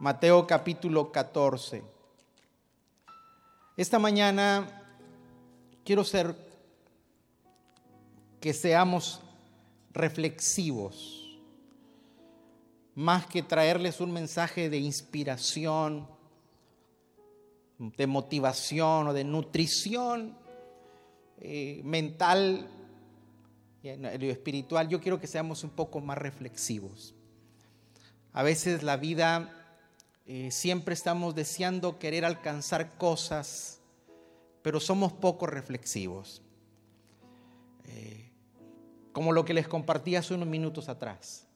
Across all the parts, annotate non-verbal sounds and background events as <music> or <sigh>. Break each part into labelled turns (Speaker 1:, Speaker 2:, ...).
Speaker 1: Mateo capítulo 14. Esta mañana quiero ser que seamos reflexivos, más que traerles un mensaje de inspiración, de motivación o de nutrición eh, mental y espiritual, yo quiero que seamos un poco más reflexivos. A veces la vida eh, siempre estamos deseando querer alcanzar cosas, pero somos poco reflexivos. Eh, como lo que les compartí hace unos minutos atrás.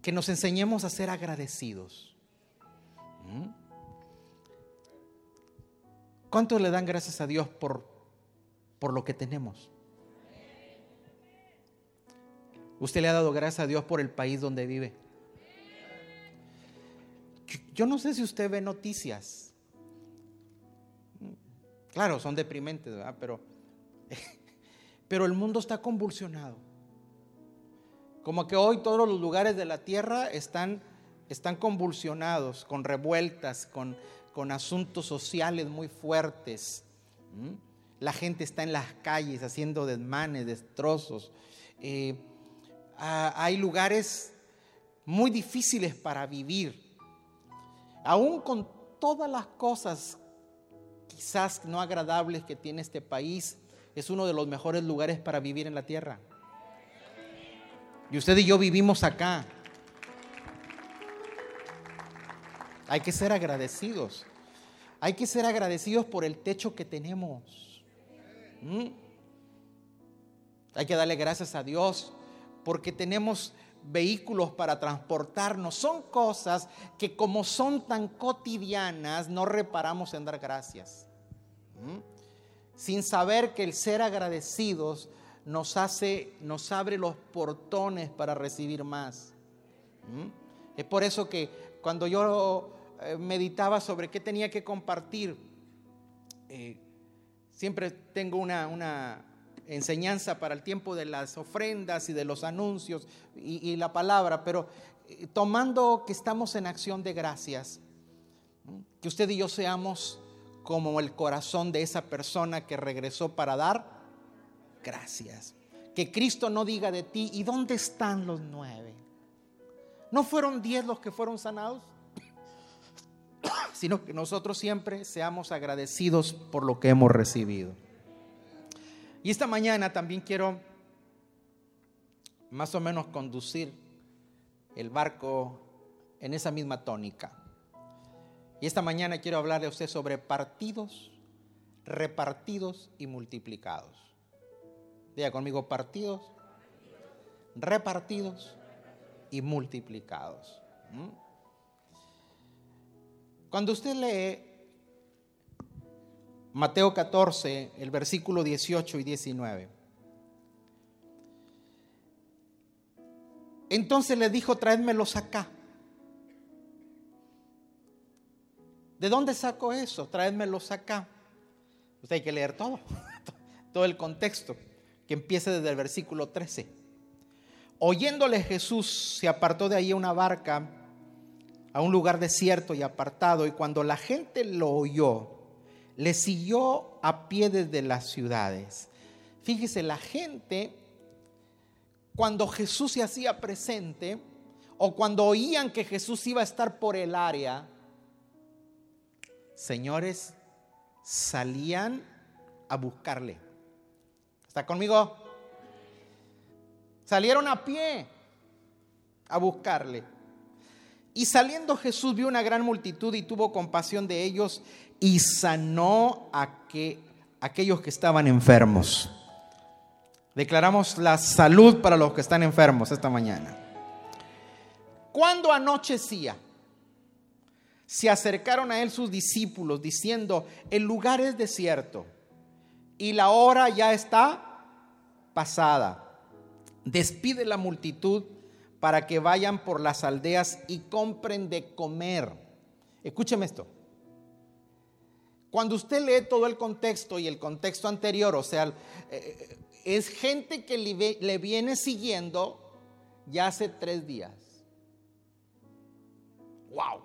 Speaker 1: Que nos enseñemos a ser agradecidos. ¿Mm? ¿Cuántos le dan gracias a Dios por, por lo que tenemos? ¿Usted le ha dado gracias a Dios por el país donde vive? Yo no sé si usted ve noticias. Claro, son deprimentes, ¿verdad? Pero, <laughs> pero el mundo está convulsionado. Como que hoy todos los lugares de la tierra están, están convulsionados, con revueltas, con, con asuntos sociales muy fuertes. La gente está en las calles haciendo desmanes, destrozos. Eh, hay lugares muy difíciles para vivir aún con todas las cosas quizás no agradables que tiene este país, es uno de los mejores lugares para vivir en la tierra. Y usted y yo vivimos acá. Hay que ser agradecidos. Hay que ser agradecidos por el techo que tenemos. ¿Mm? Hay que darle gracias a Dios porque tenemos vehículos para transportarnos. Son cosas que como son tan cotidianas no reparamos en dar gracias. Sin saber que el ser agradecidos nos hace, nos abre los portones para recibir más. Es por eso que cuando yo eh, meditaba sobre qué tenía que compartir, eh, siempre tengo una, una enseñanza para el tiempo de las ofrendas y de los anuncios y, la palabra, pero eh, tomando que estamos en acción de gracias, que usted y yo seamos como el corazón de esa persona que regresó para dar gracias. Que Cristo no diga de ti, ¿y dónde están los nueve? ¿No fueron diez los que fueron sanados? <coughs> Sino que nosotros siempre seamos agradecidos por lo que hemos recibido. Y esta mañana también quiero más o menos conducir el barco en esa misma tónica. Y esta mañana quiero hablarle a usted sobre partidos, repartidos y multiplicados. Diga conmigo, partidos, repartidos y multiplicados. ¿Mm? Cuando usted lee Mateo 14, el versículo 18 y 19. Entonces le dijo, traédmelos acá. ¿De dónde saco eso? Traédmelos acá. Usted hay que leer todo, <laughs> todo el contexto, que empiece desde el versículo 13. Oyéndole Jesús se apartó de ahí una barca, a un lugar desierto y apartado, y cuando la gente lo oyó, le siguió a pie desde las ciudades. Fíjese, la gente, cuando Jesús se hacía presente, o cuando oían que Jesús iba a estar por el área, señores, salían a buscarle. ¿Está conmigo? Salieron a pie a buscarle. Y saliendo Jesús vio una gran multitud y tuvo compasión de ellos y sanó a que, aquellos que estaban enfermos. Declaramos la salud para los que están enfermos esta mañana. Cuando anochecía, se acercaron a él sus discípulos diciendo, el lugar es desierto y la hora ya está pasada. Despide la multitud para que vayan por las aldeas y compren de comer. Escúcheme esto. Cuando usted lee todo el contexto y el contexto anterior, o sea, eh, es gente que le, viene siguiendo ya hace tres días. Wow.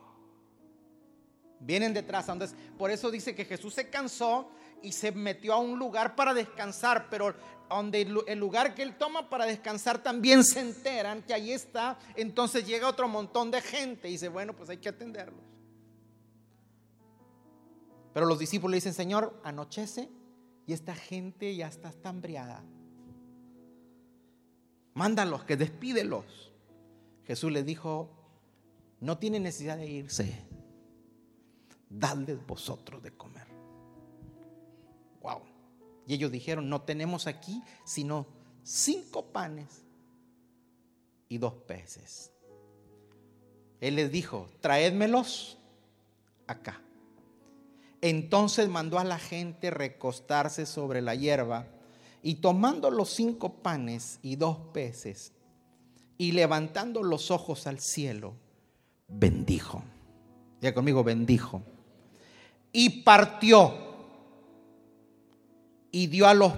Speaker 1: Vienen detrás. Entonces, por eso dice que Jesús se cansó y se metió a un lugar para descansar, pero donde el lugar que él toma para descansar también se enteran que ahí está, entonces llega otro montón de gente y dice, bueno, pues hay que atenderlos. Pero los discípulos le dicen, Señor, anochece y esta gente ya está, hambriada. Mándalos, que despídelos. Jesús les dijo, no tiene necesidad de irse, dadles vosotros de comer. Wow. Y ellos dijeron, no tenemos aquí sino cinco panes y dos peces. Él les dijo, traédmelos acá. Entonces mandó a la gente recostarse sobre la hierba y tomando los cinco panes y dos peces y levantando los ojos al cielo, bendijo. Ya conmigo, bendijo. Y partió y dio a los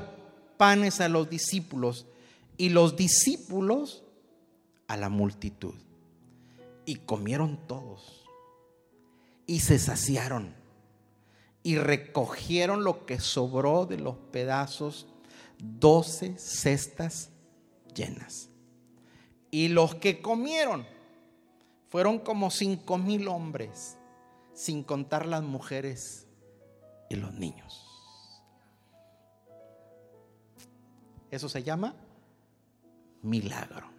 Speaker 1: panes a los discípulos y los discípulos a la multitud. Y comieron todos y se saciaron y recogieron lo que sobró de los pedazos, doce cestas llenas. Y los que comieron fueron como cinco mil hombres, sin contar las mujeres y los niños. Eso se llama milagro.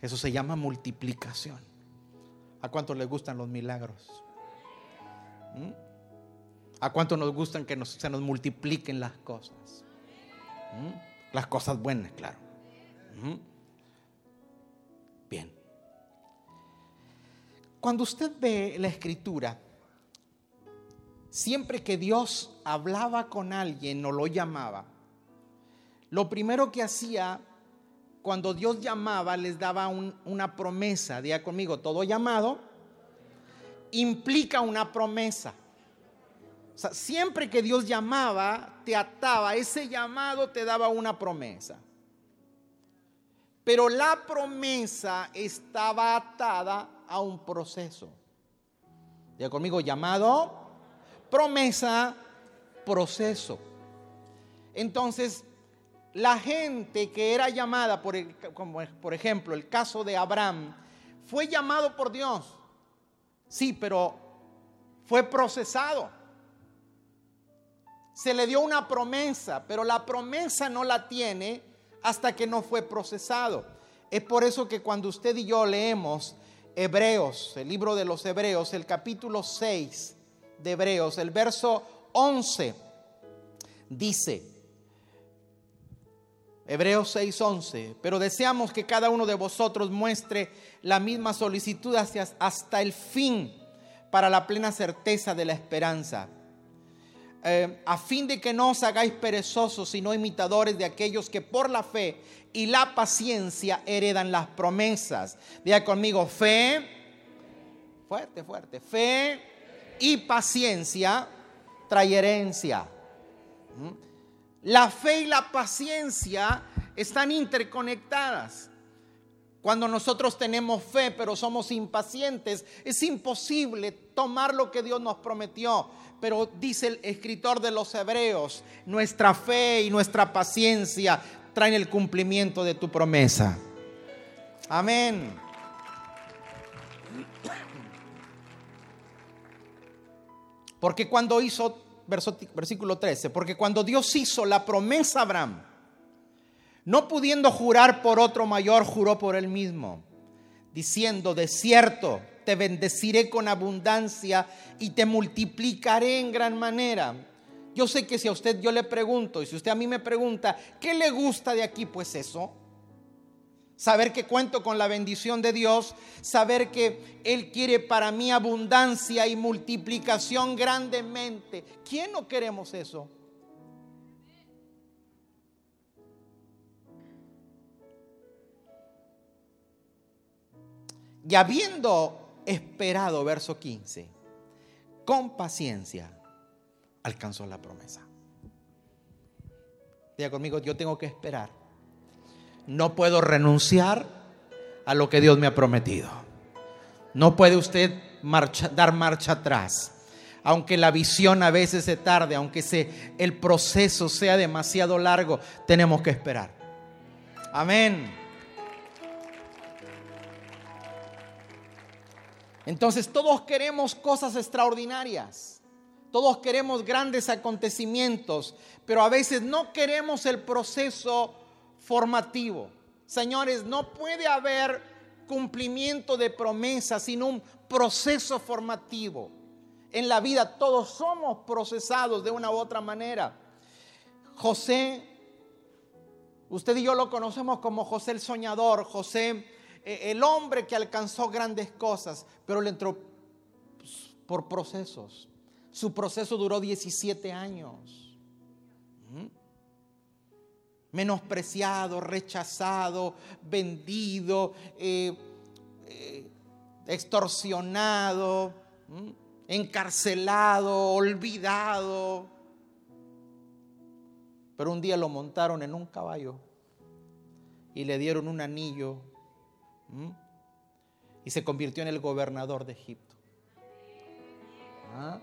Speaker 1: Eso se llama multiplicación. ¿A cuántos les gustan los milagros? ¿Mm? ¿A cuántos nos gustan que se nos multipliquen las cosas? ¿Mm? Las cosas buenas, claro. ¿Mm? Bien. Cuando usted ve la escritura, siempre que Dios hablaba con alguien o lo llamaba, lo primero que hacía cuando Dios llamaba les daba una promesa. Diga conmigo, todo llamado implica una promesa. O sea, siempre que Dios llamaba, te ataba, ese llamado te daba una promesa. Pero la promesa estaba atada a un proceso. Ya conmigo, llamado promesa, proceso. Entonces, la gente que era llamada, como por ejemplo el caso de Abraham, fue llamado por Dios. Sí, pero fue procesado. Se le dio una promesa, pero la promesa no la tiene hasta que no fue procesado. Es por eso que cuando usted y yo leemos Hebreos, el libro de los Hebreos, el capítulo 6 de Hebreos, el verso 11, dice, Hebreos 6:11, pero deseamos que cada uno de vosotros muestre la misma solicitud hacia, hasta el fin para la plena certeza de la esperanza eh, a fin de que no os hagáis perezosos, sino imitadores de aquellos que por la fe y la paciencia heredan las promesas. Diga conmigo, fe, fuerte, fuerte, fe y paciencia trae herencia. ¿Mm? La fe y la paciencia están interconectadas. Cuando nosotros tenemos fe pero somos impacientes, es imposible tomar lo que Dios nos prometió pero dice el escritor de los Hebreos, nuestra fe y nuestra paciencia traen el cumplimiento de tu promesa. Amén. Porque cuando hizo, versículo 13, porque cuando Dios hizo la promesa a Abraham, no pudiendo jurar por otro mayor, juró por él mismo, diciendo, de cierto, te bendeciré con abundancia y te multiplicaré en gran manera. Yo sé que si a usted yo le pregunto y si usted a mí me pregunta, ¿qué le gusta de aquí? Pues eso. Saber que cuento con la bendición de Dios, saber que Él quiere para mí abundancia y multiplicación grandemente. ¿Quién no queremos eso? Y habiendo esperado, verso 15, con paciencia alcanzó la promesa. Diga conmigo, yo tengo que esperar. No puedo renunciar a lo que Dios me ha prometido. No puede usted dar marcha atrás. Aunque la visión a veces se tarde, aunque el proceso sea demasiado largo, tenemos que esperar. Amén. Entonces todos queremos cosas extraordinarias. Todos queremos grandes acontecimientos, pero a veces no queremos el proceso formativo. Señores, no puede haber cumplimiento de promesas sin un proceso formativo. En la vida todos somos procesados de una u otra manera. José, usted y yo lo conocemos como José el soñador, José el hombre que alcanzó grandes cosas, pero le entró pues, por procesos. Su proceso duró 17 años. Menospreciado, rechazado, vendido, eh, eh, extorsionado, encarcelado, olvidado. Pero un día lo montaron en un caballo y le dieron un anillo ¿Mm? y se convirtió en el gobernador de Egipto. ¿Ah?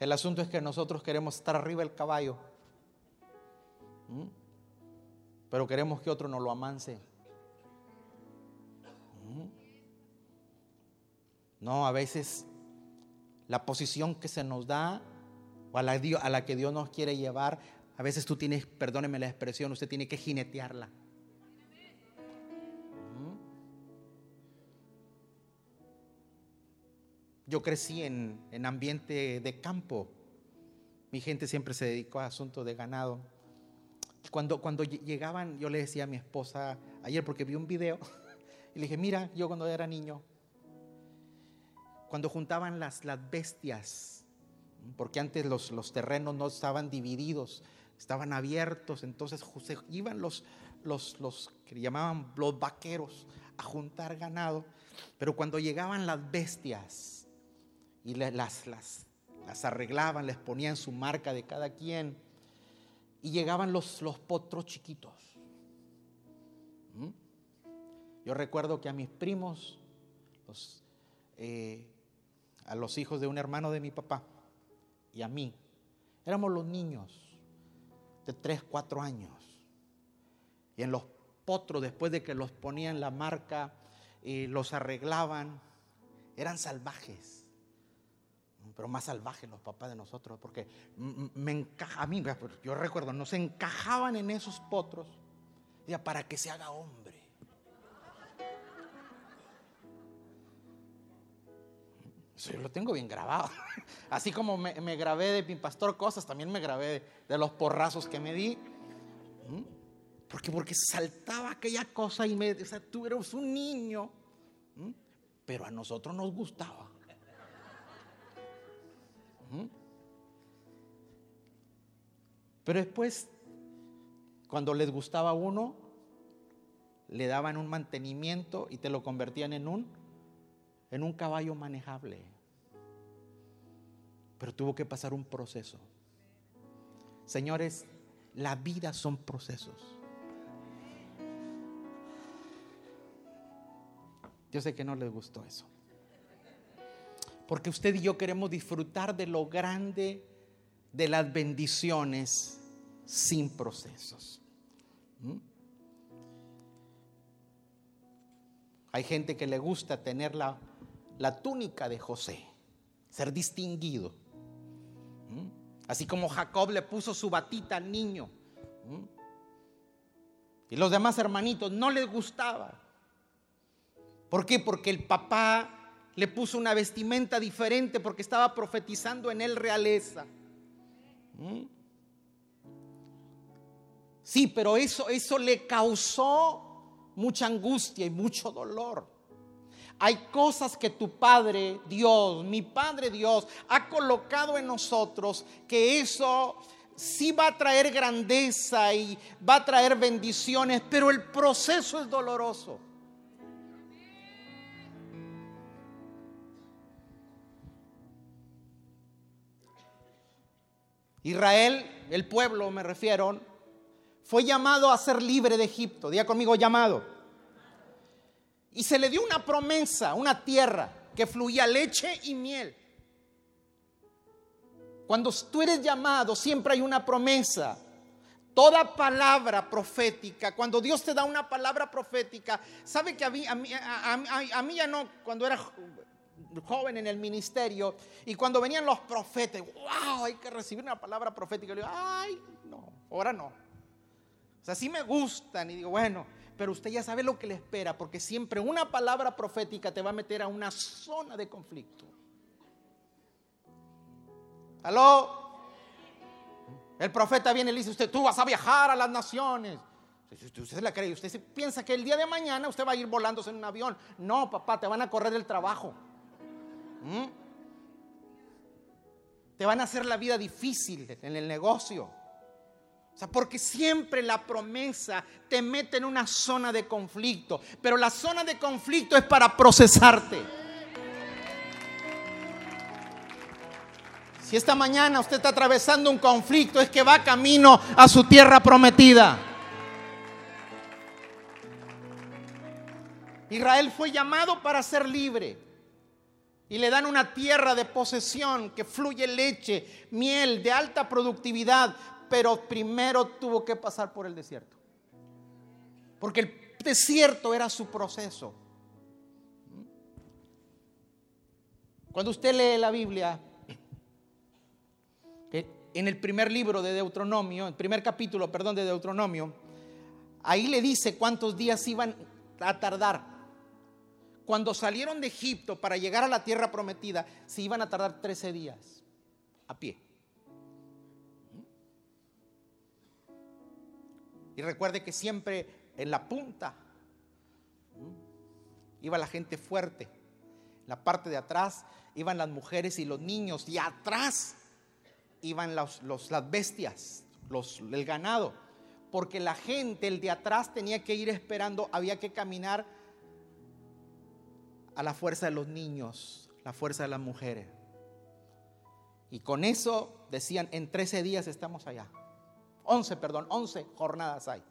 Speaker 1: El asunto es que nosotros queremos estar arriba del caballo, pero queremos que otro nos lo amance. No, a veces la posición que se nos da o a la, a la que Dios nos quiere llevar, a veces tú tienes, perdóneme la expresión, usted tiene que jinetearla. Yo crecí en, ambiente de campo. Mi gente siempre se dedicó a asuntos de ganado. Cuando, cuando llegaban, yo le decía a mi esposa ayer, porque vi un video, <laughs> y le dije, mira, yo cuando era niño, cuando juntaban las, las bestias, porque antes los, los terrenos no estaban divididos, estaban abiertos, entonces iban los, los, los que llamaban los vaqueros a juntar ganado, pero cuando llegaban las bestias, y las, las, las arreglaban, les ponían su marca de cada quien. Y llegaban los, los potros chiquitos. Yo recuerdo que a mis primos, eh, a los hijos de un hermano de mi papá y a mí, éramos los niños de 3, 4 años. Y en los potros, después de que los ponían la marca, y los arreglaban, eran salvajes pero más salvajes los papás de nosotros, porque me encaja, a mí, yo recuerdo, nos encajaban en esos potros, ya para que se haga hombre. Eso lo tengo bien grabado. <laughs> Así como me, grabé de mi pastor cosas, también me grabé de, los porrazos que me di. ¿Mm? Porque, porque saltaba aquella cosa y me, o sea, tú eres un niño, ¿Mm? pero a nosotros nos gustaba. Pero después, cuando les gustaba uno, le daban un mantenimiento y te lo convertían en un, en un caballo manejable. Pero tuvo que pasar un proceso. Señores, la vida son procesos. Yo sé que no les gustó eso. Porque usted y yo queremos disfrutar de lo grande de las bendiciones sin procesos. ¿Mm? Hay gente que le gusta tener la, la túnica de José, ser distinguido. ¿Mm? Así como Jacob le puso su batita al niño. ¿Mm? Y los demás hermanitos no les gustaba. ¿Por qué? Porque el papá le puso una vestimenta diferente porque estaba profetizando en él realeza. ¿Mm? Sí, pero eso, eso le causó mucha angustia y mucho dolor. Hay cosas que tu Padre Dios, mi Padre Dios, ha colocado en nosotros que eso sí va a traer grandeza y va a traer bendiciones, pero el proceso es doloroso. Israel, el pueblo me refiero, fue llamado a ser libre de Egipto. Día conmigo llamado. Y se le dio una promesa, una tierra que fluía leche y miel. Cuando tú eres llamado, siempre hay una promesa. Toda palabra profética, cuando Dios te da una palabra profética, sabe que a mí, a mí, ya no, cuando era joven en el ministerio y cuando venían los profetas, wow, hay que recibir una palabra profética. Le digo, ay, no, ahora no. O sea, sí me gustan y digo, bueno, pero usted ya sabe lo que le espera, porque siempre una palabra profética te va a meter a una zona de conflicto. ¿Aló? El profeta viene y le dice, usted, tú vas a viajar a las naciones. Usted la cree, usted piensa que el día de mañana usted va a ir volándose en un avión. No, papá, te van a correr el trabajo. ¿Mm? Te van a hacer la vida difícil en el negocio. O sea, porque siempre la promesa te mete en una zona de conflicto. Pero la zona de conflicto es para procesarte. Si esta mañana usted está atravesando un conflicto, es que va camino a su tierra prometida. Israel fue llamado para ser libre y le dan una tierra de posesión que fluye leche, miel de alta productividad, pero primero tuvo que pasar por el desierto. Porque el desierto era su proceso. Cuando usted lee la Biblia, en el primer libro de Deuteronomio, el primer capítulo, perdón, de Deuteronomio, ahí le dice cuántos días iban a tardar cuando salieron de Egipto para llegar a la tierra prometida, se iban a tardar 13 días a pie. Y recuerde que siempre en la punta iba la gente fuerte. En la parte de atrás iban las mujeres y los niños. Y atrás iban las bestias, los, el ganado. Porque la gente, el de atrás, tenía que ir esperando, había que caminar a la fuerza de los niños, la fuerza de las mujeres. Y con eso decían, en 13 días estamos allá. 11, perdón, 11 jornadas hay.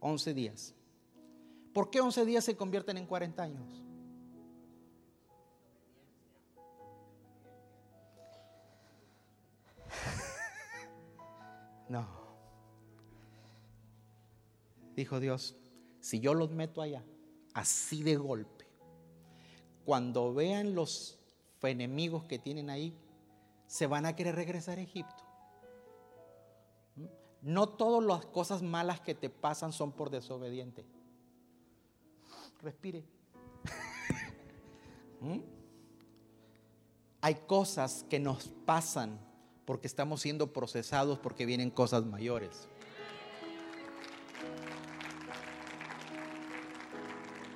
Speaker 1: 11 días. ¿Por qué 11 días se convierten en 40 años? <laughs> No. Dijo Dios, si yo los meto allá, así de golpe, cuando vean los enemigos que tienen ahí, se van a querer regresar a Egipto. No todas las cosas malas que te pasan son por desobediente. Respire. <laughs> ¿Mm? Hay cosas que nos pasan porque estamos siendo procesados porque vienen cosas mayores.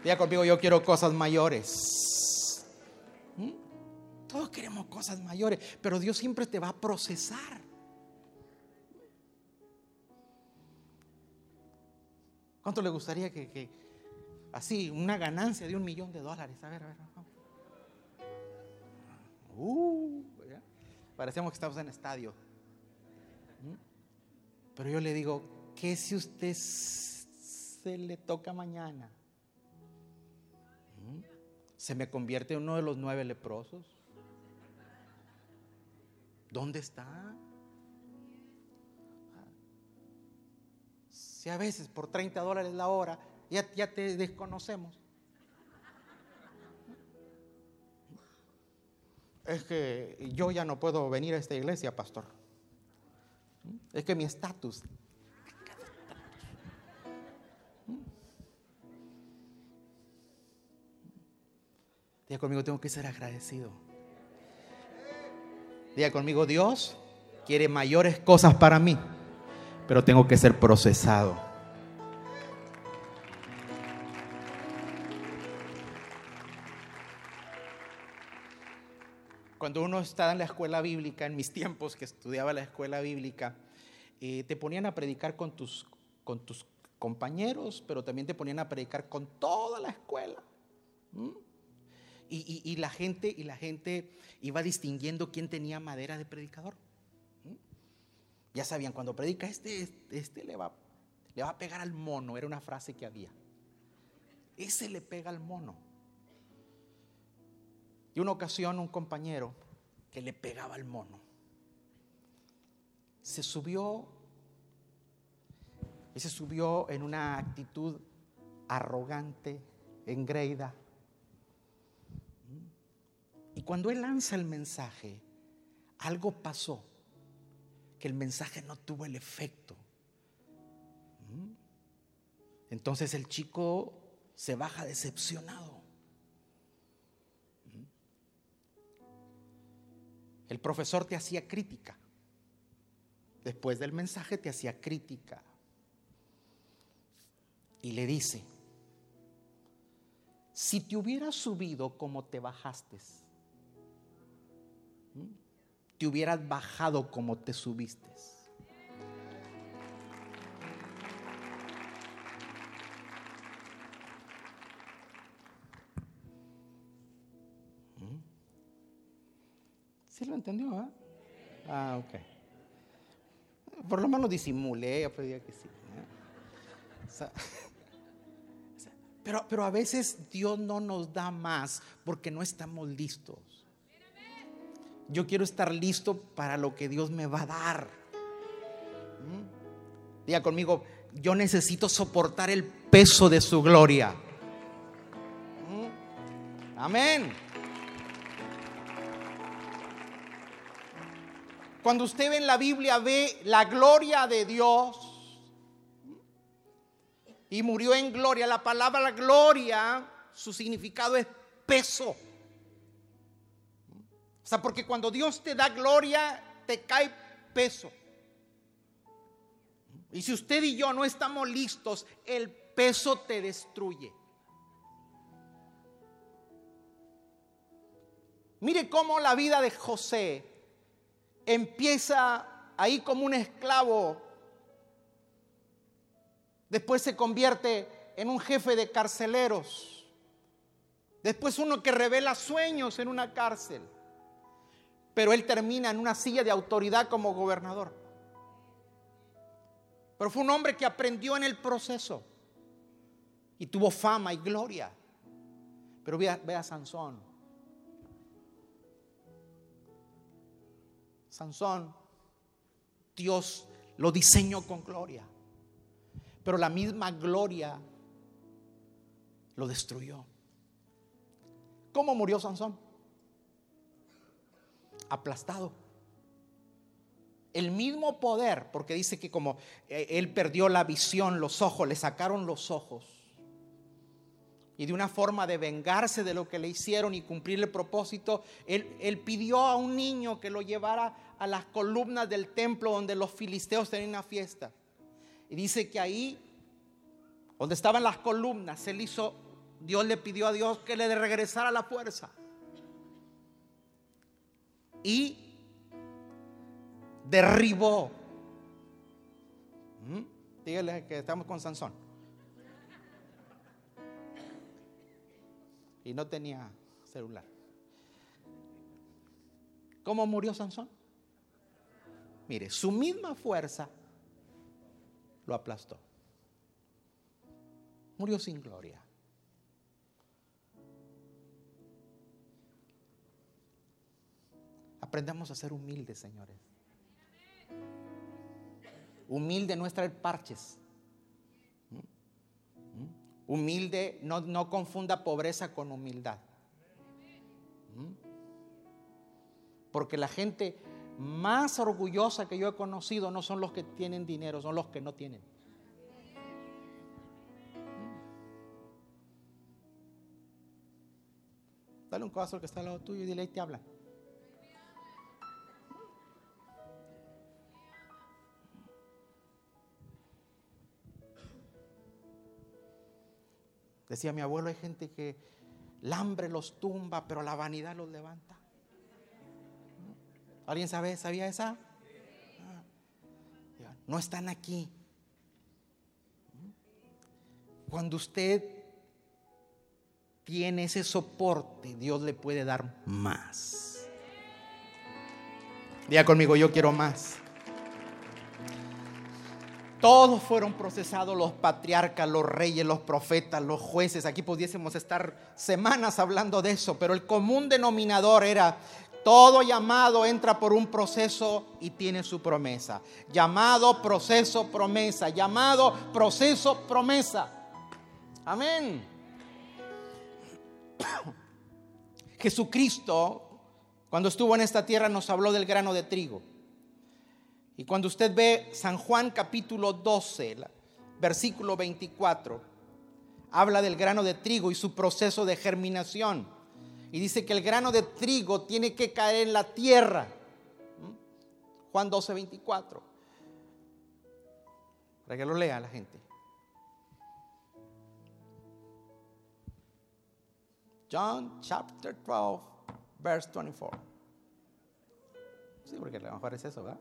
Speaker 1: Diga conmigo, yo quiero cosas mayores. Todos queremos cosas mayores, pero Dios siempre te va a procesar. ¿Cuánto le gustaría que, así, una ganancia de un millón de dólares? A ver, a ver, Uh, parecemos que estamos en estadio. ¿Mm? Pero yo le digo, ¿qué si usted se le toca mañana? ¿Mm? ¿Se me convierte en uno de los nueve leprosos? ¿Dónde está? Si a veces por 30 dólares la hora ya, ya te desconocemos. Es que yo ya no puedo venir a esta iglesia, pastor. Es que mi estatus. Diga conmigo, tengo que ser agradecido. Diga conmigo, Dios quiere mayores cosas para mí, pero tengo que ser procesado. Cuando uno está en la escuela bíblica, en mis tiempos que estudiaba la escuela bíblica, eh, te ponían a predicar con tus, con tus compañeros, pero también te ponían a predicar con toda la escuela. Y, la gente, y la gente iba distinguiendo quién tenía madera de predicador. Ya sabían, cuando predica este, este, le va Le va a pegar al mono, era una frase que había. Ese le pega al mono. Y una ocasión un compañero que le pegaba al mono se subió y se subió en una actitud arrogante, engreída. Y cuando él lanza el mensaje, algo pasó, que el mensaje no tuvo el efecto. Entonces el chico se baja decepcionado. El profesor te hacía crítica. Después del mensaje te hacía crítica. Y le dice, si te hubieras subido como te bajaste, te hubieras bajado como te subiste. ¿Sí lo entendió? ¿eh? Ah, ok. Por lo menos disimulé, yo pedía que sí. ¿eh? <laughs> pero, pero a veces Dios no nos da más porque no estamos listos. Yo quiero estar listo para lo que Dios me va a dar. ¿Mm? Diga conmigo, yo necesito soportar el peso de su gloria. ¿Mm? Amén. Cuando usted ve en la Biblia, ve la gloria de Dios y murió en gloria. La palabra gloria, su significado es peso. Sea, porque cuando Dios te da gloria, te cae peso. Y si usted y yo no estamos listos, el peso te destruye. Mire cómo la vida de José empieza ahí como un esclavo, después se convierte en un jefe de carceleros, después uno que revela sueños en una cárcel, pero él termina en una silla de autoridad como gobernador. Pero fue un hombre que aprendió en el proceso y tuvo fama y gloria. Pero vea a Sansón. Sansón, Dios lo diseñó con gloria. Pero la misma gloria lo destruyó. ¿Cómo murió Sansón? Aplastado. El mismo poder, porque dice que como eh, él perdió la visión, los ojos, le sacaron los ojos y de una forma de vengarse de lo que le hicieron y cumplir el propósito, él, pidió a un niño que lo llevara a las columnas del templo donde los filisteos tenían una fiesta. Y dice que ahí, donde estaban las columnas, él hizo, Dios le pidió a Dios que le regresara la fuerza. Y derribó. ¿Mm? Dígale que estamos con Sansón. y no tenía celular. ¿Cómo murió Sansón? Mire, su misma fuerza lo aplastó. Murió sin gloria. Aprendamos a ser humildes, señores. Humilde no es traer parches. Humilde, no, no confunda pobreza con humildad. ¿Mm? Porque la gente más orgullosa que yo he conocido no son los que tienen dinero, son los que no tienen. ¿Mm? Dale un codazo al que está al lado tuyo y dile, ahí te habla. Decía mi abuelo, hay gente que el hambre los tumba, pero la vanidad los levanta. ¿Alguien sabe, sabía esa? Ah. No están aquí. Cuando usted tiene ese soporte, Dios le puede dar más. Diga conmigo, yo quiero más. Todos fueron procesados, los patriarcas, los reyes, los profetas, los jueces. Aquí pudiésemos estar semanas hablando de eso, pero el común denominador era todo llamado entra por un proceso y tiene su promesa. Llamado, proceso, promesa. Llamado, proceso, promesa. Amén. <coughs> Jesucristo, cuando estuvo en esta tierra, nos habló del grano de trigo. Y cuando usted ve San Juan capítulo 12, versículo 24, habla del grano de trigo y su proceso de germinación. Y dice que el grano de trigo tiene que caer en la tierra. Juan 12, 24. Para que lo lea la gente. John chapter 12, verse 24. Sí, porque a lo mejor es eso, ¿verdad?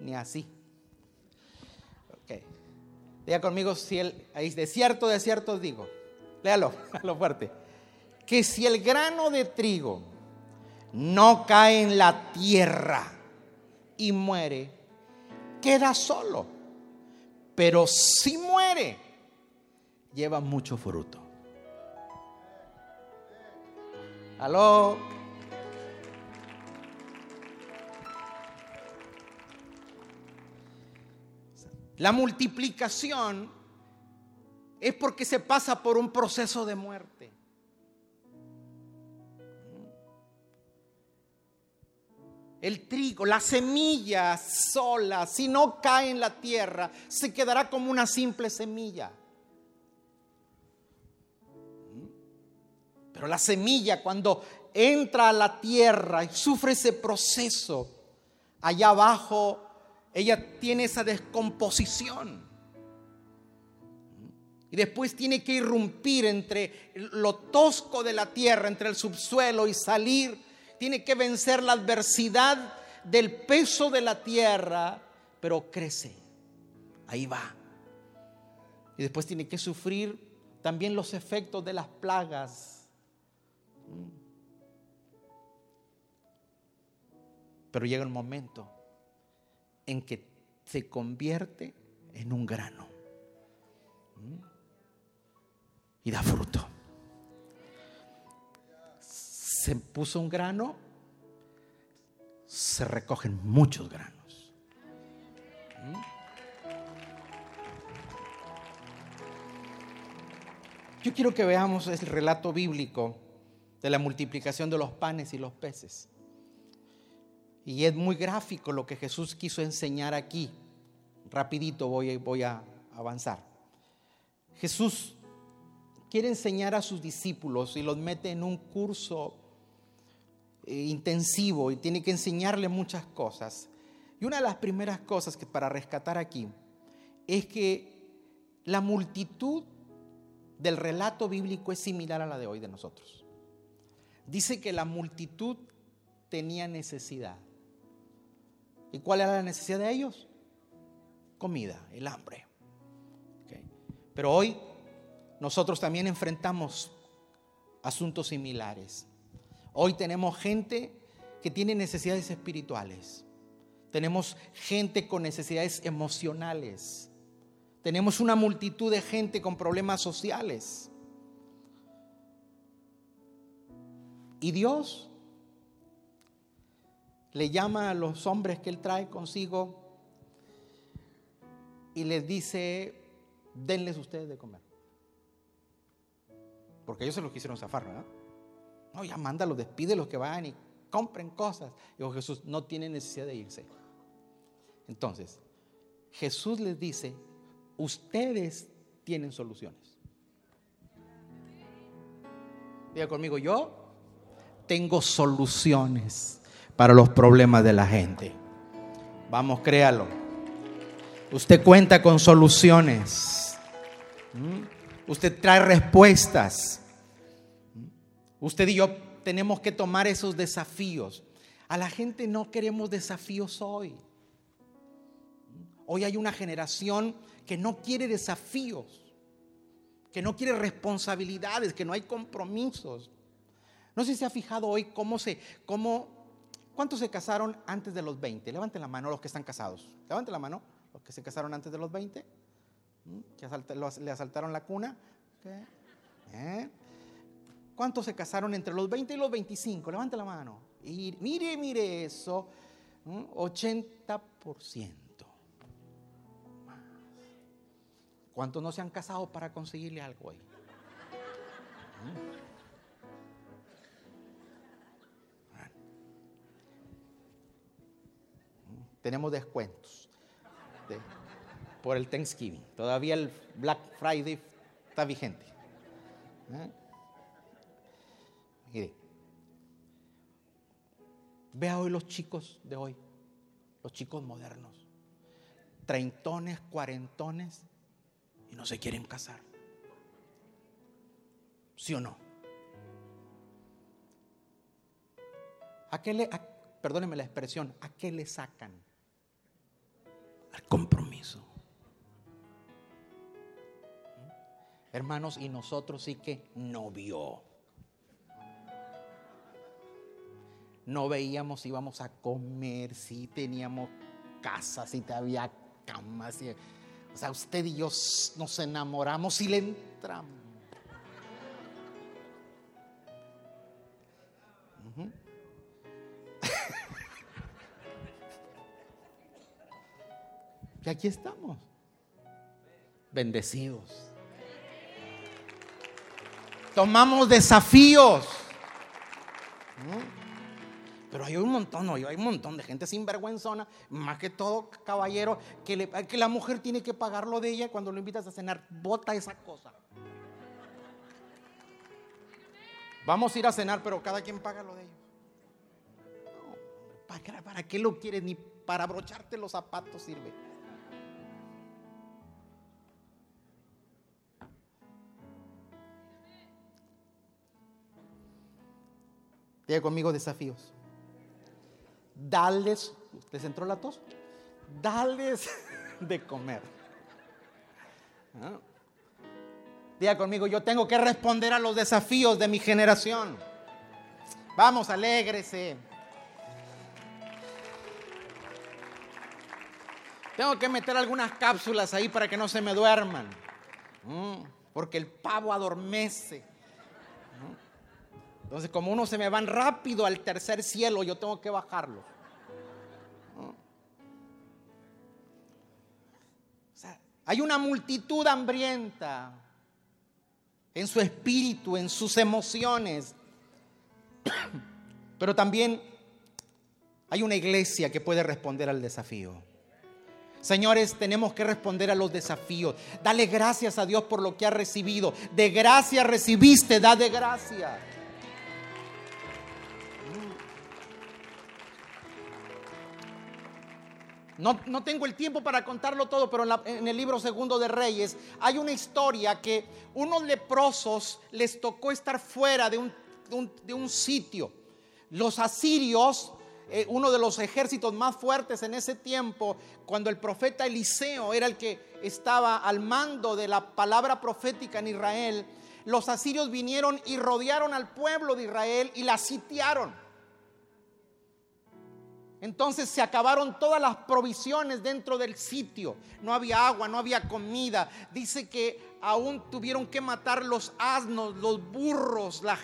Speaker 1: Ni así. Ok. Diga conmigo si el, ahí de cierto, de cierto digo. Léalo, <laughs> a lo fuerte. Que si el grano de trigo no cae en la tierra y muere, queda solo. Pero si muere, lleva mucho fruto. Aló. La multiplicación es porque se pasa por un proceso de muerte. El trigo, la semilla sola, si no cae en la tierra, se quedará como una simple semilla. Pero la semilla cuando entra a la tierra y sufre ese proceso, allá abajo ella tiene esa descomposición. Y después tiene que irrumpir entre lo tosco de la tierra, entre el subsuelo y salir. Tiene que vencer la adversidad del peso de la tierra, pero crece. Ahí va. Y después tiene que sufrir también los efectos de las plagas Pero llega el momento en que se convierte en un grano y da fruto. Se puso un grano, se recogen muchos granos. Yo quiero que veamos el relato bíblico de la multiplicación de los panes y los peces. Y es muy gráfico lo que Jesús quiso enseñar aquí. Rapidito voy, voy a avanzar. Jesús quiere enseñar a sus discípulos y los mete en un curso eh, intensivo y tiene que enseñarle muchas cosas. Y una de las primeras cosas que para rescatar aquí es que la multitud del relato bíblico es similar a la de hoy de nosotros dice que la multitud tenía necesidad. ¿Y cuál era la necesidad de ellos? Comida, el hambre. Pero hoy nosotros también enfrentamos asuntos similares. Hoy tenemos gente que tiene necesidades espirituales. Tenemos gente con necesidades emocionales. Tenemos una multitud de gente con problemas sociales. Y Dios le llama a los hombres que Él trae consigo y les dice, denles ustedes de comer. Porque ellos se los quisieron zafar, ¿verdad? No, ya mándalos, despídelos que vayan y compren cosas. Y Jesús no tiene necesidad de irse. Entonces, Jesús les dice, ustedes tienen soluciones. Diga conmigo, yo tengo soluciones para los problemas de la gente. Vamos, créalo. Usted cuenta con soluciones. Usted trae respuestas. Usted y yo tenemos que tomar esos desafíos. A la gente no queremos desafíos hoy. Hoy hay una generación que no quiere desafíos, que no quiere responsabilidades, que no hay compromisos. No sé si se ha fijado hoy cómo se, cómo ¿Cuántos se casaron antes de los 20? Levanten la mano los que están casados. Levanten la mano los que se casaron antes de los 20. ¿Mm? Que le asaltaron la cuna. ¿Eh? ¿Cuántos se casaron entre los 20 y los 25? Levanten la mano. Y mire, mire eso. 80%. ¿Cuántos no se han casado para conseguirle algo ahí? Tenemos descuentos por el Thanksgiving. Todavía el Black Friday está vigente. ¿Eh? Mire, vea hoy los chicos de hoy, los chicos modernos, treintones, cuarentones, y no se quieren casar. ¿Sí o no? ¿A qué le, perdónenme la expresión, ¿a qué le sacan? Compromiso. Hermanos, y nosotros sí que no vio. No veíamos si íbamos a comer, si teníamos casa, si había camas. o sea, usted y yo nos enamoramos y le entramos. Y aquí estamos, bendecidos. Tomamos desafíos. Pero hay un montón, no, hay un montón de gente sinvergüenzona, más que todo caballero, que, que la mujer tiene que pagar lo de ella cuando lo invitas a cenar. Bota esa cosa. Vamos a ir a cenar, pero cada quien paga lo de ellos. ¿para, ¿para qué lo quieres? Ni para abrocharte los zapatos sirve. Diga conmigo desafíos. Dales, ¿les entró la tos? Dales <laughs> de comer. ¿Ah? Diga conmigo, yo tengo que responder a los desafíos de mi generación. Vamos, alégrese. Tengo que meter algunas cápsulas ahí para que no se me duerman. Porque el pavo adormece. Entonces, como uno se me van rápido al tercer cielo, yo tengo que bajarlo. hay una multitud hambrienta en su espíritu, en sus emociones. <coughs> Pero también hay una iglesia que puede responder al desafío. Señores, tenemos que responder a los desafíos. Dale gracias a Dios por lo que ha recibido. De gracia recibiste, da de gracia. No, tengo el tiempo para contarlo todo, pero en, el libro segundo de Reyes hay una historia que unos leprosos les tocó estar fuera de un, sitio. Los asirios, eh, uno de los ejércitos más fuertes en ese tiempo, cuando el profeta Eliseo era el que estaba al mando de la palabra profética en Israel, los asirios vinieron y rodearon al pueblo de Israel y la sitiaron. Entonces se acabaron todas las provisiones dentro del sitio. No había agua, no había comida. Dice que aún tuvieron que matar los asnos, los burros, las,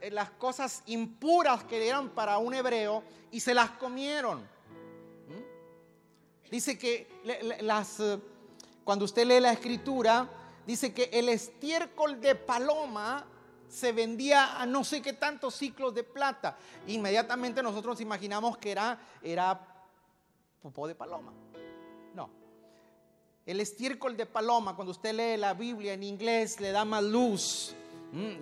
Speaker 1: eh, cosas impuras que eran para un hebreo y se las comieron. ¿Mm? Dice que las, eh, cuando usted lee la escritura, dice que el estiércol de paloma se vendía a no sé qué tantos ciclos de plata. Inmediatamente nosotros imaginamos que era, era popó de paloma. No. El estiércol de paloma, cuando usted lee la Biblia en inglés, le da más luz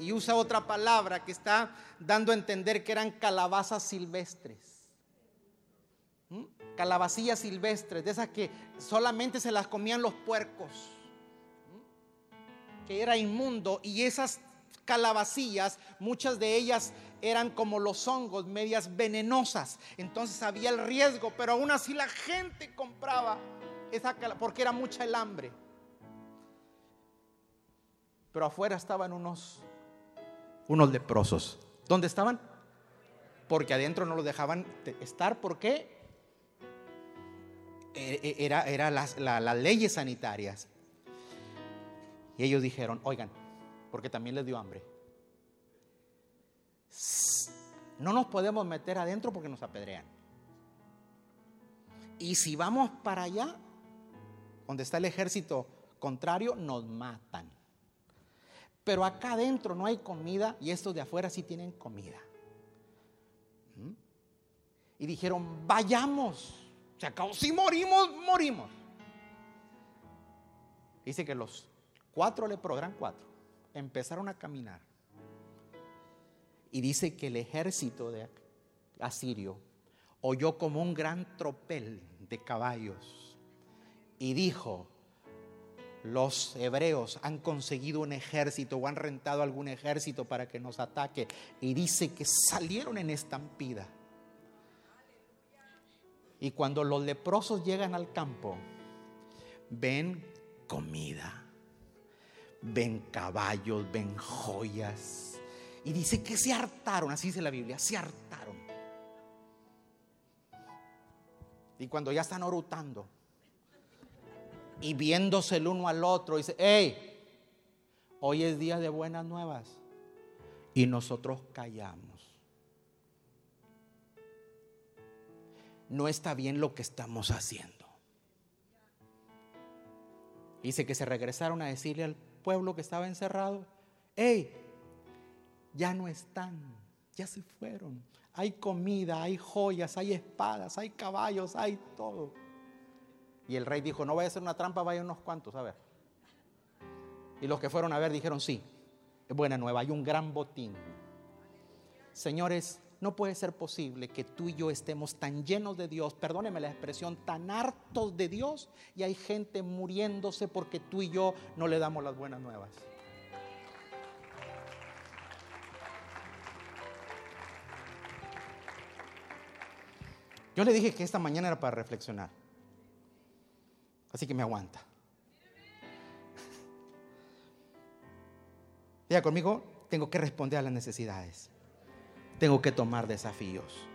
Speaker 1: y usa otra palabra que está dando a entender que eran calabazas silvestres. Calabacillas silvestres, de esas que solamente se las comían los puercos, que era inmundo, y esas calabacillas, muchas de ellas eran como los hongos, medias venenosas. Entonces había el riesgo, pero aún así la gente compraba esa porque era mucha el hambre. Pero afuera estaban unos unos leprosos. ¿Dónde estaban? porque adentro no lo dejaban estar. ¿Por qué? E, e, era, era las, las leyes sanitarias. Y ellos dijeron, oigan, porque también les dio hambre. No nos podemos meter adentro porque nos apedrean. Y si vamos para allá, donde está el ejército contrario, nos matan. Pero acá adentro no hay comida y estos de afuera sí tienen comida. ¿Mm? Y dijeron, vayamos. Se acabó. Si morimos, morimos. Dice que los cuatro lepros, eran cuatro, empezaron a caminar. Y dice que el ejército de asirio oyó como un gran tropel de caballos y dijo, los hebreos han conseguido un ejército o han rentado algún ejército para que nos ataque. Y dice que salieron en estampida. Y cuando los leprosos llegan al campo, ven comida, ven caballos, ven joyas. Y dice que se hartaron, así dice la Biblia, se hartaron. Y cuando ya están orutando, y viéndose el uno al otro, dice, hey, hoy es día de buenas nuevas. Y nosotros callamos. No está bien lo que estamos haciendo. Dice que se regresaron a decirle al pueblo que estaba encerrado, hey, ya no están, ya se fueron. Hay comida, hay joyas, hay espadas, hay caballos, hay todo. Y el rey dijo, no vaya a ser una trampa, vaya unos cuantos a ver. Y los que fueron a ver dijeron, sí, es buena nueva, hay un gran botín. Señores, no puede ser posible que tú y yo estemos tan llenos de Dios, perdóneme la expresión, tan hartos de Dios y hay gente muriéndose porque tú y yo no le damos las buenas nuevas. Yo le dije que esta mañana era para reflexionar. Así que me aguanta. <laughs> Diga conmigo, tengo que responder a las necesidades. Tengo que tomar desafíos.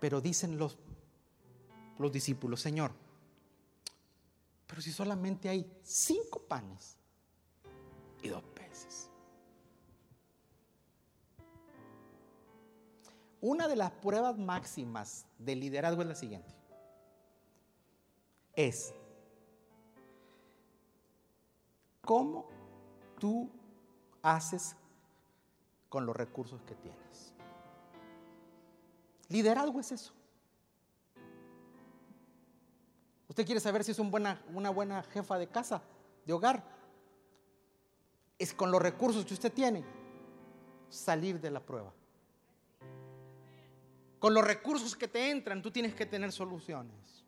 Speaker 1: Pero dicen los, los discípulos, Señor, pero si solamente hay cinco panes y dos peces. Una de las pruebas máximas del liderazgo es la siguiente. Es cómo tú haces con los recursos que tienes. Liderazgo es eso. Usted quiere saber si es una buena jefa de casa, de hogar. Es con los recursos que usted tiene salir de la prueba. Con los recursos que te entran, tú tienes que tener soluciones.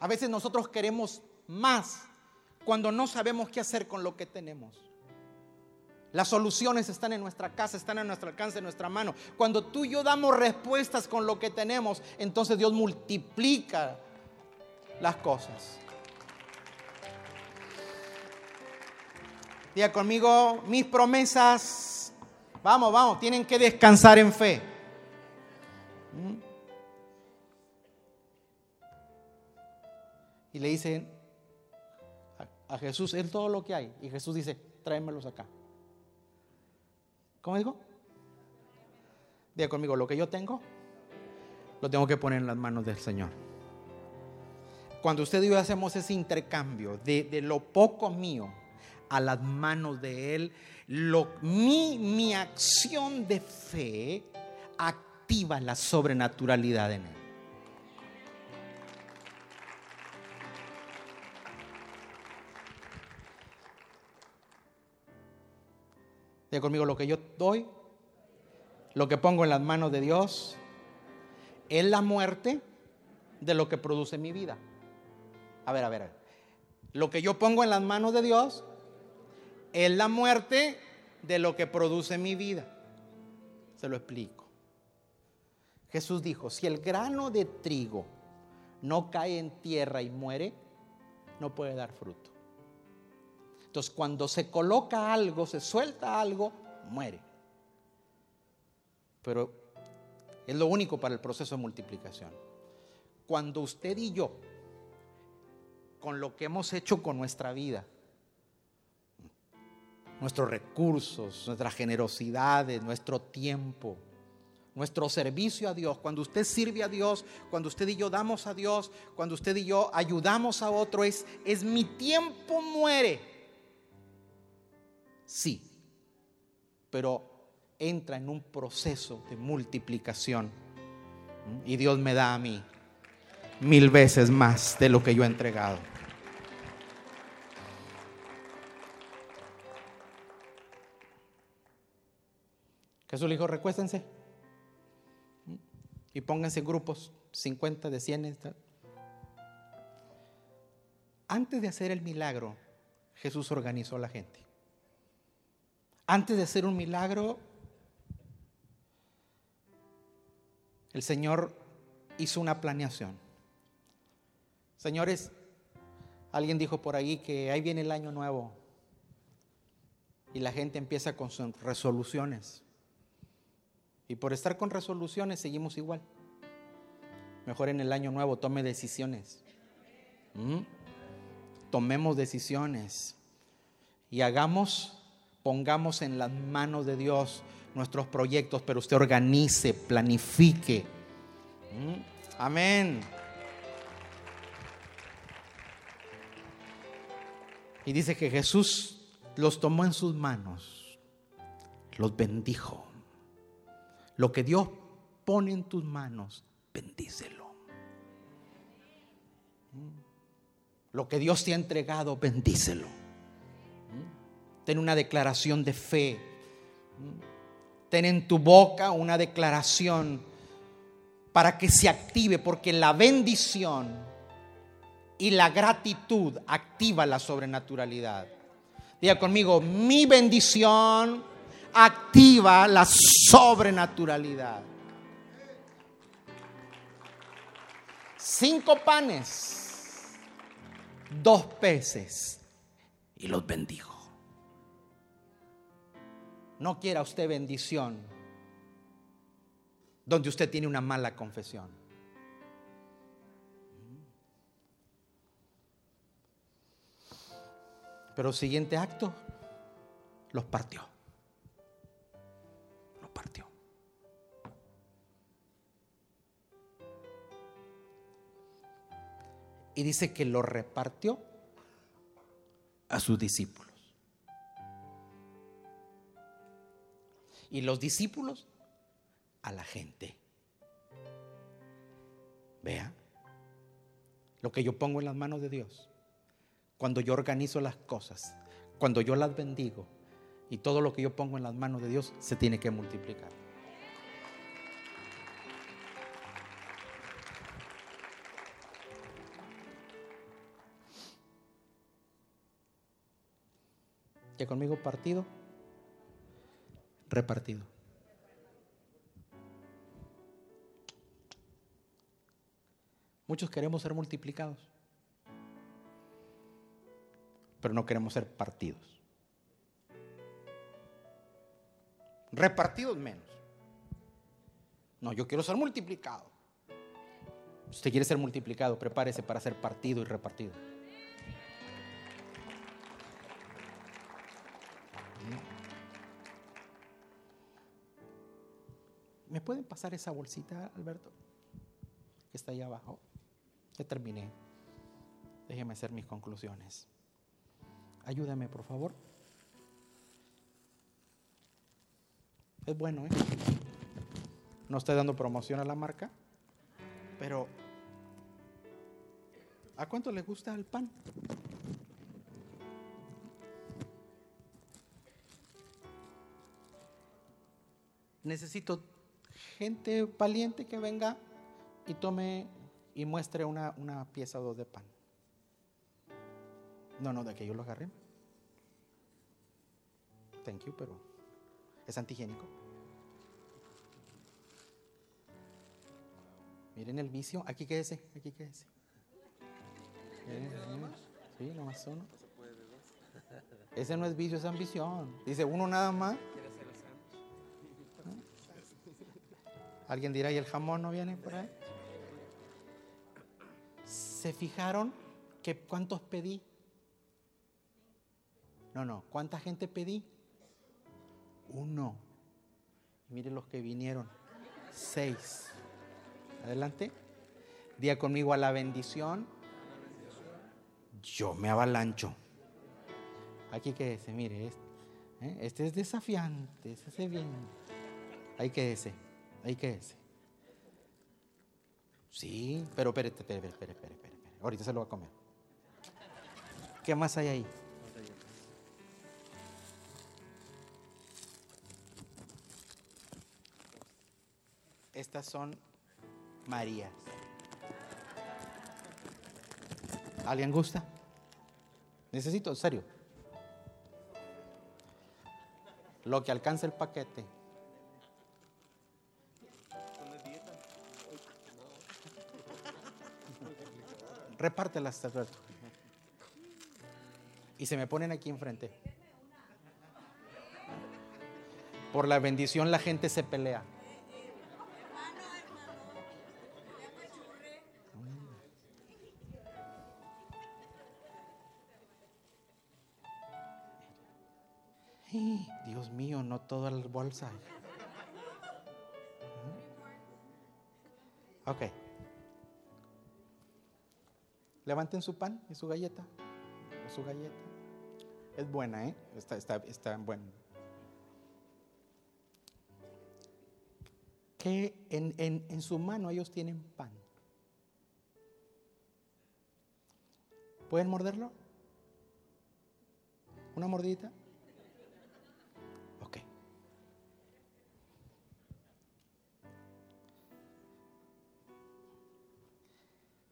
Speaker 1: A veces nosotros queremos más cuando no sabemos qué hacer con lo que tenemos. Las soluciones están en nuestra casa, están a nuestro alcance, en nuestra mano. Cuando tú y yo damos respuestas con lo que tenemos, entonces Dios multiplica las cosas. Diga conmigo, mis promesas Vamos, vamos, tienen que descansar en fe. ¿Mm? Y le dicen a, Jesús, es todo lo que hay. Y Jesús dice, tráemelos acá. ¿Cómo dijo? Diga conmigo, lo que yo tengo, lo tengo que poner en las manos del Señor. Cuando usted y yo hacemos ese intercambio de, de lo poco mío a las manos de Él, mi, mi acción de fe activa la sobrenaturalidad en él. Diga conmigo, lo que yo doy, lo que pongo en las manos de Dios, es la muerte de lo que produce mi vida. A ver, a ver, a ver. Lo que yo pongo en las manos de Dios es la muerte de lo que produce mi vida. Se lo explico. Jesús dijo, si el grano de trigo no cae en tierra y muere, no puede dar fruto. Entonces cuando se coloca algo, se suelta algo, muere. Pero es lo único para el proceso de multiplicación. Cuando usted y yo, con lo que hemos hecho con nuestra vida, nuestros recursos, nuestras generosidades, nuestro tiempo, nuestro servicio a Dios, cuando usted sirve a Dios, cuando usted y yo damos a Dios, cuando usted y yo ayudamos a otro, es, es mi tiempo muere. Sí, pero entra en un proceso de multiplicación. Y Dios me da a mí mil veces más de lo que yo he entregado. Jesús le dijo, recuéstense y pónganse en grupos, 50 de 100. Antes de hacer el milagro, Jesús organizó a la gente. Antes de hacer un milagro, el Señor hizo una planeación. Señores, alguien dijo por ahí que ahí viene el año nuevo y la gente empieza con sus resoluciones. Y por estar con resoluciones seguimos igual. Mejor en el año nuevo tome decisiones. ¿Mm? Tomemos decisiones y hagamos, pongamos en las manos de Dios nuestros proyectos, pero usted organice, planifique. ¿Mm? Amén. Y dice que Jesús los tomó en sus manos, los bendijo. Lo que Dios pone en tus manos, bendícelo. ¿Mm? Lo que Dios te ha entregado, bendícelo. Ten una declaración de fe. Ten en tu boca una declaración para que se active, porque la bendición y la gratitud activa la sobrenaturalidad. Diga conmigo, mi bendición activa la sobrenaturalidad. Cinco panes, dos peces y los bendijo. No quiera usted bendición donde usted tiene una mala confesión. Pero el siguiente acto los partió. Los partió. Y dice que lo repartió a sus discípulos. Y los discípulos a la gente. Vea, lo que yo pongo en las manos de Dios, cuando yo organizo las cosas, cuando yo las bendigo y todo lo que yo pongo en las manos de Dios se tiene que multiplicar. ¿Ya conmigo partido? Repartido. Muchos queremos ser multiplicados, pero no queremos ser partidos. Repartidos menos. No, yo quiero ser multiplicado. Si usted quiere ser multiplicado, prepárese para ser partido y repartido. ¿Me pueden pasar esa bolsita, Alberto? Que está ahí abajo. Ya terminé. Déjeme hacer mis conclusiones. Ayúdame, por favor. Es bueno, ¿eh? No estoy dando promoción a la marca, pero ¿a cuánto le gusta el pan? Necesito gente valiente que venga y tome y muestre una, pieza o dos de pan. No, no, de que yo lo agarré. Thank you, pero es antigénico. Miren el vicio. Aquí quédese, aquí quédese. Sí, nomás uno. Ese no es vicio, es ambición. Dice uno nada más. Alguien dirá, ¿y el jamón no viene por ahí? ¿Se fijaron que cuántos pedí? No, no, ¿cuánta gente pedí? Uno. Miren los que vinieron. Seis. Adelante. Día conmigo a la bendición. Yo me avalancho. Aquí quédese, mire, este, ¿eh? este es desafiante, este es bien. Ahí quédese, ahí quédese. Sí, pero espérate, espérate, espérate, espérate, espérate. Ahorita se lo va a comer. ¿Qué más hay ahí? Estas son Marías. ¿Alguien gusta? Necesito, en serio. Lo que alcance el paquete. Repártelas, Alberto. Y se me ponen aquí enfrente. Por la bendición la gente se pelea. Dios mío, no toda la bolsa. Ok. Levanten su pan y su galleta. su galleta. Es buena, ¿eh? Está, está, está buena. Que en, en, en su mano ellos tienen pan. ¿Pueden morderlo? ¿Una mordidita?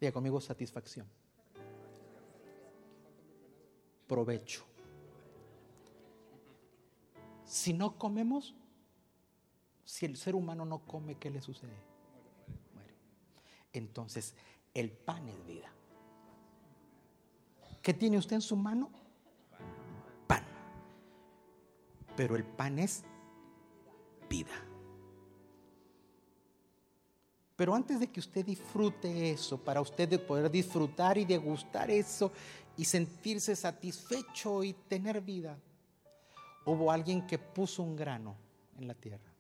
Speaker 1: Diga conmigo satisfacción. Provecho. Si no comemos, si el ser humano no come, ¿qué le sucede? Muere. Entonces, el pan es vida. ¿Qué tiene usted en su mano? Pan. Pero el pan es vida. Pero antes de que usted disfrute eso, para usted poder disfrutar y degustar eso y sentirse satisfecho y tener vida, hubo alguien que puso un grano en la tierra.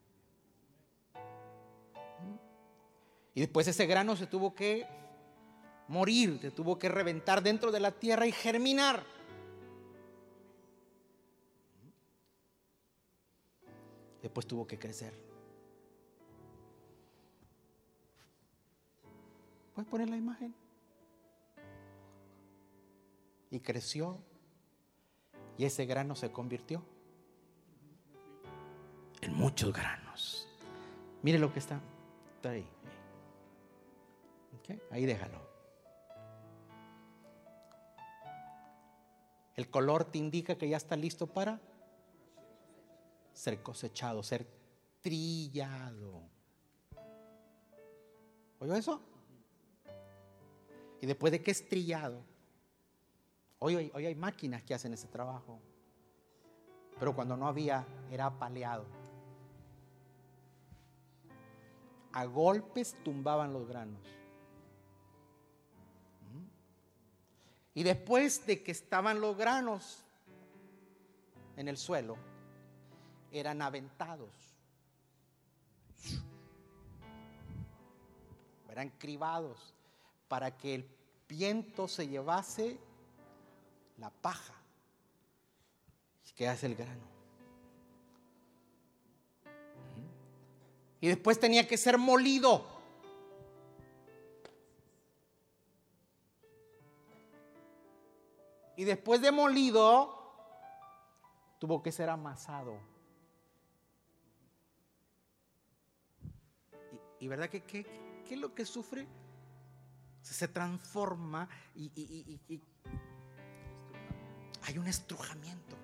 Speaker 1: Y después ese grano se tuvo que morir, se tuvo que reventar dentro de la tierra y germinar. Después tuvo que crecer. ¿Puedes poner la imagen? Y creció. Y ese grano se convirtió en muchos granos. Mire lo que está, ahí. Ahí déjalo. El color te indica que ya está listo para ser cosechado, ser trillado. ¿Oyó eso? Y después de que es trillado, hoy, hoy hay máquinas que hacen ese trabajo, pero cuando no había era apaleado. A golpes tumbaban los granos. ¿Mm? Y después de que estaban los granos en el suelo, eran aventados. Eran cribados para que el viento se llevase la paja que hace el grano. Y después tenía que ser molido. Y después de molido, tuvo que ser amasado. ¿Y, verdad que qué es lo que sufre? se transforma y, hay un estrujamiento.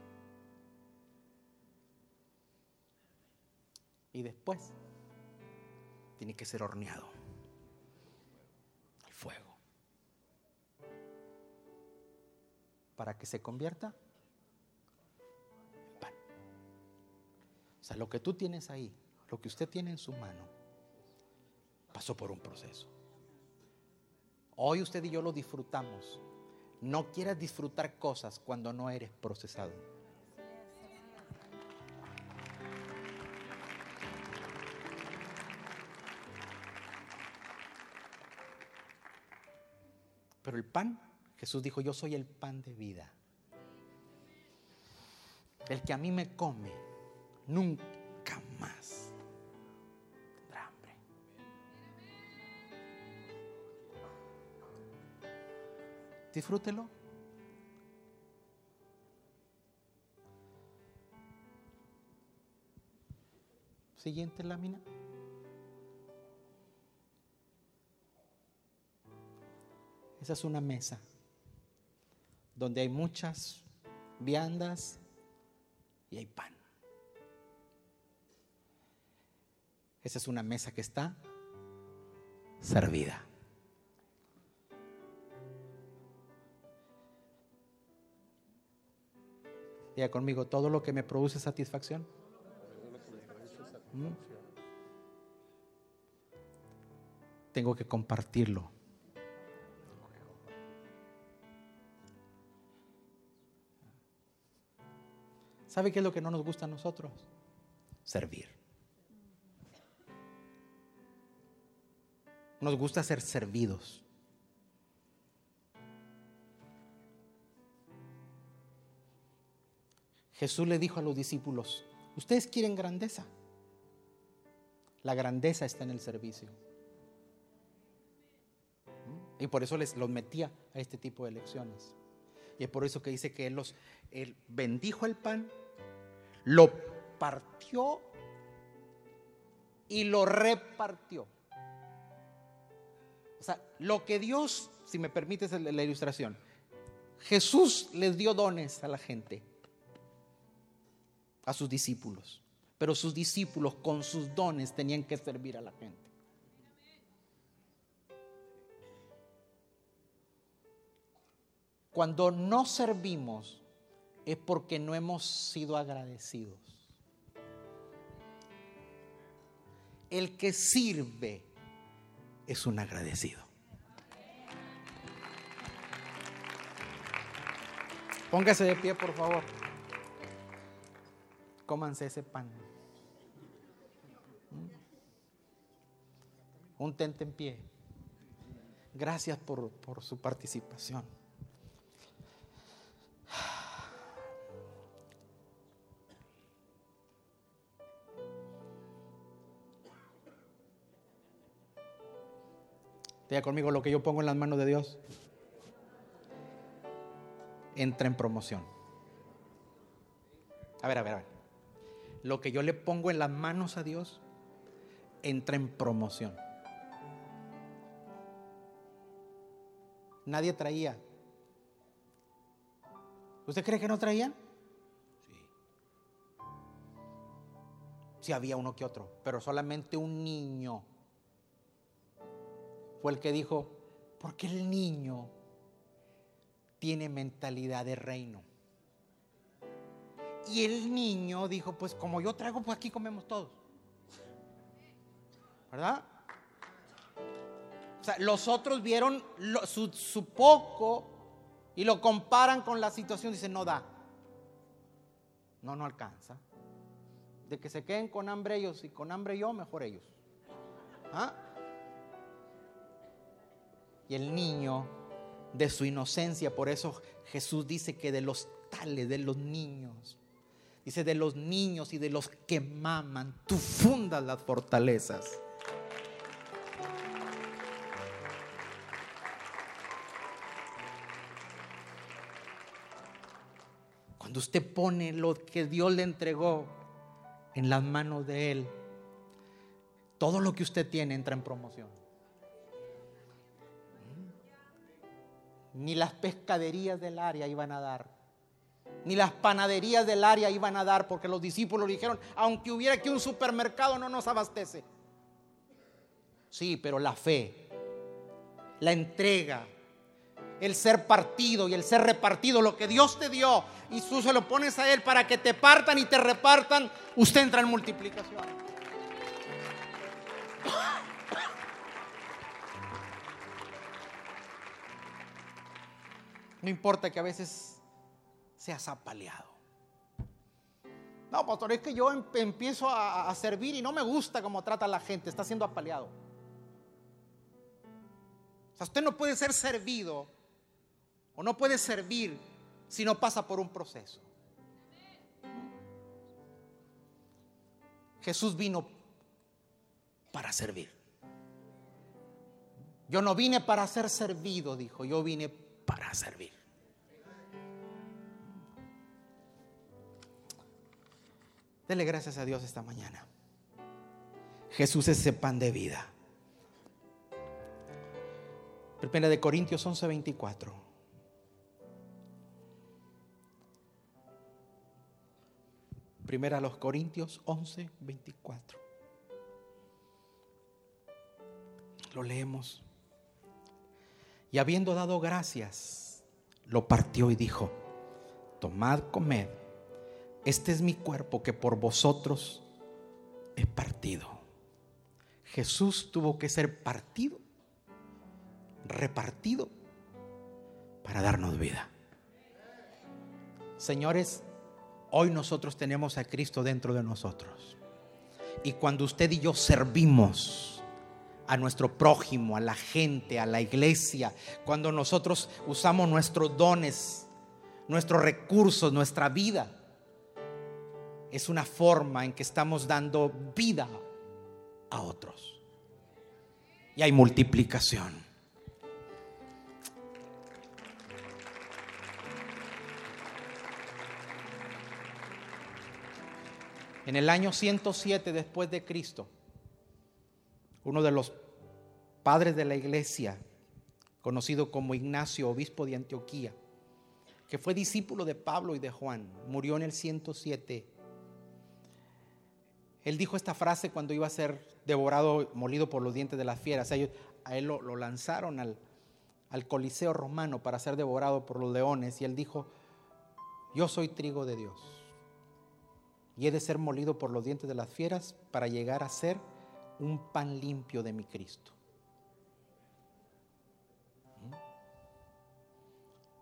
Speaker 1: Y después tiene que ser horneado al fuego. Para que se convierta en pan. O sea, lo que tú tienes ahí, lo que usted tiene en su mano, pasó por un proceso. Hoy usted y yo lo disfrutamos. No quieras disfrutar cosas cuando no eres procesado. Pero el pan, Jesús dijo, yo soy el pan de vida. El que a mí me come, nunca más Disfrútelo. Siguiente lámina. Esa es una mesa donde hay muchas viandas y hay pan. Esa es una mesa que está servida. Diga conmigo, todo lo que me produce satisfacción. ¿Mm? Tengo que compartirlo. ¿Sabe qué es lo que no nos gusta a nosotros? Servir. Nos gusta ser servidos. Jesús le dijo a los discípulos, ustedes quieren grandeza. La grandeza está en el servicio. Y por eso les los metía a este tipo de lecciones. Y es por eso que dice que él los bendijo el pan lo partió y lo repartió. O sea, lo que Dios, si me permites la ilustración, Jesús les dio dones a la gente, a sus discípulos, pero sus discípulos con sus dones tenían que servir a la gente. Cuando no servimos, es porque no hemos sido agradecidos. El que sirve es un agradecido. Póngase de pie, por favor. Cómanse ese pan. Un tente en pie. Gracias por, por su participación. Diga conmigo, lo que yo pongo en las manos de Dios entra en promoción. A ver, a ver, a ver. Lo que yo le pongo en las manos a Dios entra en promoción. Nadie traía. ¿Usted cree que no traían? Sí. Sí había uno que otro, pero solamente un niño fue el que dijo, porque el niño tiene mentalidad de reino. Y el niño dijo, pues como yo traigo, pues aquí comemos todos. ¿Verdad? O sea, los otros vieron su, poco y lo comparan con la situación. Dicen, no da. No, no alcanza. De que se queden con hambre ellos y con hambre yo, mejor ellos. ¿Ah? y el niño de su inocencia. Por eso Jesús dice que de los tales, de los niños, dice de los niños y de los que maman, tú fundas las fortalezas. Cuando usted pone lo que Dios le entregó en las manos de Él, todo lo que usted tiene entra en promoción. ni las pescaderías del área iban a dar, ni las panaderías del área iban a dar, porque los discípulos dijeron, aunque hubiera aquí un supermercado no nos abastece. Sí, pero la fe, la entrega, el ser partido y el ser repartido, lo que Dios te dio, y tú se lo pones a Él para que te partan y te repartan, usted entra en multiplicación. <coughs> No importa que a veces seas apaleado. No, pastor, es que yo em- empiezo a, servir y no me gusta cómo trata a la gente, está siendo apaleado. O sea, usted no puede ser servido o no puede servir si no pasa por un proceso. Jesús vino para servir. Yo no vine para ser servido, dijo, yo vine para servir. Dele gracias a Dios esta mañana. Jesús es ese pan de vida. Primera de Corintios 11:24. Primera a los Corintios 11:24. Lo leemos. Y habiendo dado gracias, lo partió y dijo, tomad, comed, este es mi cuerpo que por vosotros es partido. Jesús tuvo que ser partido, repartido, para darnos vida. Señores, hoy nosotros tenemos a Cristo dentro de nosotros. Y cuando usted y yo servimos, a nuestro prójimo, a la gente, a la iglesia, cuando nosotros usamos nuestros dones, nuestros recursos, nuestra vida, es una forma en que estamos dando vida a otros. Y hay multiplicación. En el año 107 después de Cristo, uno de los padres de la iglesia, conocido como Ignacio, obispo de Antioquía, que fue discípulo de Pablo y de Juan, murió en el 107. Él dijo esta frase cuando iba a ser devorado, molido por los dientes de las fieras. A él lo, lanzaron al, Coliseo romano para ser devorado por los leones y él dijo, yo soy trigo de Dios y he de ser molido por los dientes de las fieras para llegar a ser un pan limpio de mi Cristo.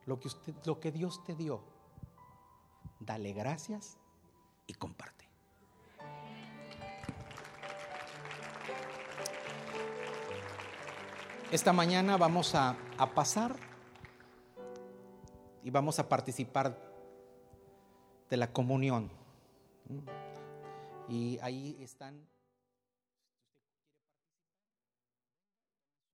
Speaker 1: Usted, lo que Dios te dio, dale gracias y comparte. Esta mañana vamos a, pasar y vamos a participar de la comunión. Y ahí están...